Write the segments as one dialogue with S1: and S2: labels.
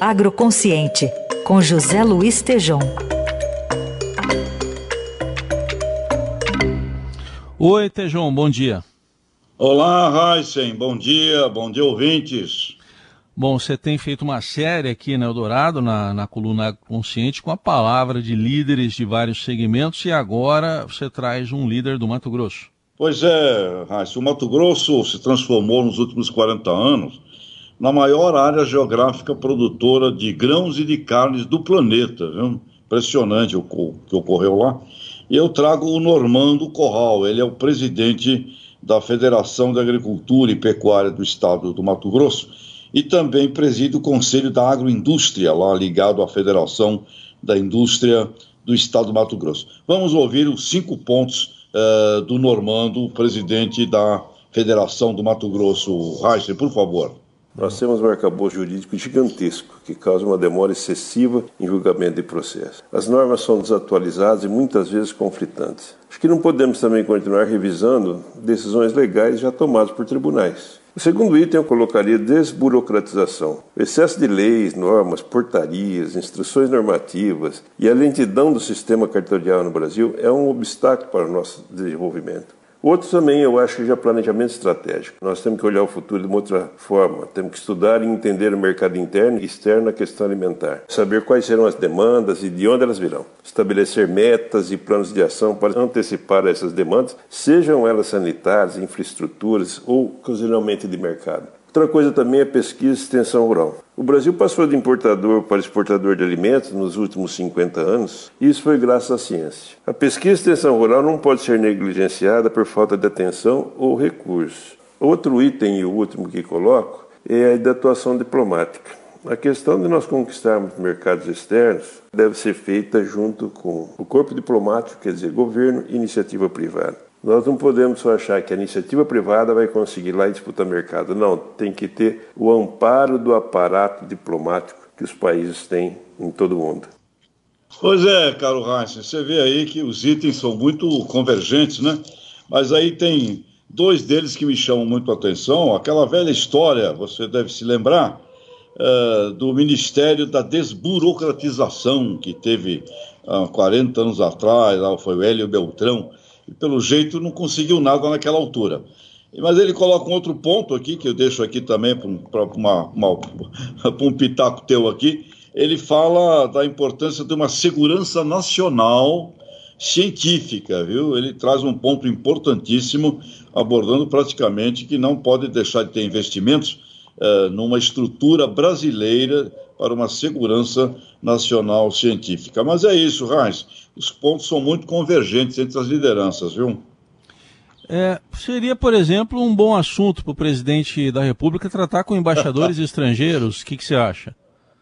S1: Agroconsciente, com José Luiz Tejom.
S2: Oi, Tejom, bom dia.
S3: Olá, Raíssen, bom dia, bom dia, ouvintes.
S2: Bom, você tem feito uma série aqui na Eldorado, na, na coluna Consciente, com a palavra de líderes de vários segmentos e agora você traz um líder do Mato Grosso.
S3: Pois é, Raíssa, o Mato Grosso se transformou nos últimos 40 anos na maior área geográfica produtora de grãos e de carnes do planeta. Viu? Impressionante o que ocorreu lá. E eu trago o Normando Corral, ele é o presidente da Federação de Agricultura e Pecuária do Estado do Mato Grosso e também preside o Conselho da Agroindústria, lá ligado à Federação da Indústria do Estado do Mato Grosso. Vamos ouvir os cinco pontos uh, do Normando, presidente da Federação do Mato Grosso. Reisen, por favor.
S4: Nós temos um arcabouço jurídico gigantesco que causa uma demora excessiva em julgamento de processo. As normas são desatualizadas e muitas vezes conflitantes. Acho que não podemos também continuar revisando decisões legais já tomadas por tribunais. O segundo item eu colocaria desburocratização. O excesso de leis, normas, portarias, instruções normativas e a lentidão do sistema cartorial no Brasil é um obstáculo para o nosso desenvolvimento. Outro também eu acho que já planejamento estratégico. Nós temos que olhar o futuro de uma outra forma. Temos que estudar e entender o mercado interno e externo a questão alimentar. Saber quais serão as demandas e de onde elas virão. Estabelecer metas e planos de ação para antecipar essas demandas, sejam elas sanitárias, infraestruturas ou ocasionalmente de mercado. Outra coisa também é pesquisa e extensão rural. O Brasil passou de importador para exportador de alimentos nos últimos 50 anos, e isso foi graças à ciência. A pesquisa e extensão rural não pode ser negligenciada por falta de atenção ou recursos. Outro item e o último que coloco é a da atuação diplomática. A questão de nós conquistarmos mercados externos deve ser feita junto com o corpo diplomático, quer dizer, governo e iniciativa privada. Nós não podemos só achar que a iniciativa privada vai conseguir lá disputar mercado. Não, tem que ter o amparo do aparato diplomático que os países têm em todo o mundo.
S3: Pois é, caro Heinz, você vê aí que os itens são muito convergentes, né? Mas aí tem dois deles que me chamam muito a atenção. Aquela velha história, você deve se lembrar, uh, do Ministério da Desburocratização, que teve há uh, 40 anos atrás, lá foi o Hélio Beltrão, e pelo jeito não conseguiu nada naquela altura. Mas ele coloca um outro ponto aqui, que eu deixo aqui também para um pitaco teu aqui. Ele fala da importância de uma segurança nacional científica, viu? Ele traz um ponto importantíssimo, abordando praticamente que não pode deixar de ter investimentos uh, numa estrutura brasileira para uma segurança nacional científica. Mas é isso, Raiz. Os pontos são muito convergentes entre as lideranças, viu?
S2: É, seria, por exemplo, um bom assunto para o presidente da República tratar com embaixadores estrangeiros. O que, que você acha?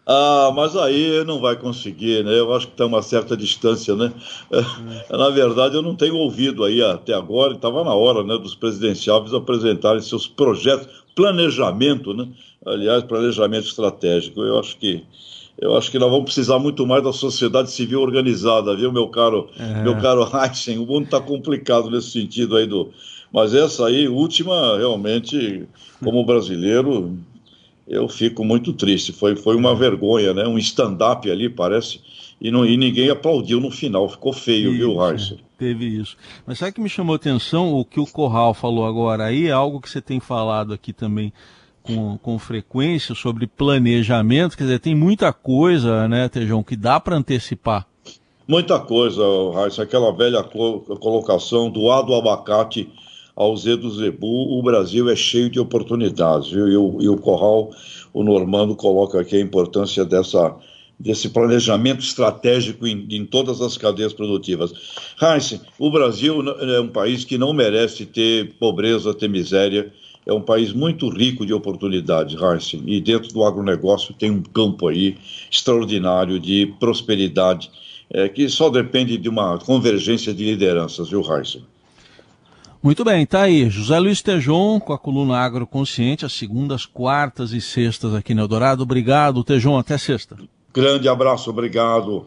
S3: Ah, mas aí não vai conseguir, né? Eu acho que está uma certa distância, né? É. Na verdade, eu não tenho ouvido aí até agora, estava na hora, né, dos presidenciáveis apresentarem seus projetos, planejamento, né? Aliás, planejamento estratégico. Eu acho que eu acho que nós vamos precisar muito mais da sociedade civil organizada, viu, meu caro, é. meu caro Heisen? O mundo está complicado nesse sentido aí do. Mas essa aí, última, realmente, como brasileiro, eu fico muito triste. Foi, foi uma vergonha, né? Um stand-up ali, parece, e, não, e ninguém aplaudiu no final. Ficou feio, isso, viu, Heisen?
S2: Teve isso. Mas sabe que me chamou a atenção? O que o Corral falou agora aí é algo que você tem falado aqui também com, com frequência sobre planejamento, quer dizer, tem muita coisa, né, Tejão, que dá para antecipar.
S3: Muita coisa, Raíssa, aquela velha colocação do A do abacate ao Z do zebu, o Brasil é cheio de oportunidades, viu? E o, e o Corral, o Normando, coloca aqui a importância dessa, desse planejamento estratégico em, em, todas as cadeias produtivas. Heinz, o Brasil é um país que não merece ter pobreza, ter miséria, é um país muito rico de oportunidades, Heisen, e dentro do agronegócio tem um campo aí extraordinário de prosperidade, é, que só depende de uma convergência de lideranças, viu, Heisen?
S2: Muito bem, tá aí. José Luiz Tejon com a coluna Agroconsciente, às segundas, quartas e sextas aqui no Eldorado. Obrigado, Tejon. Até sexta.
S3: Grande abraço, obrigado.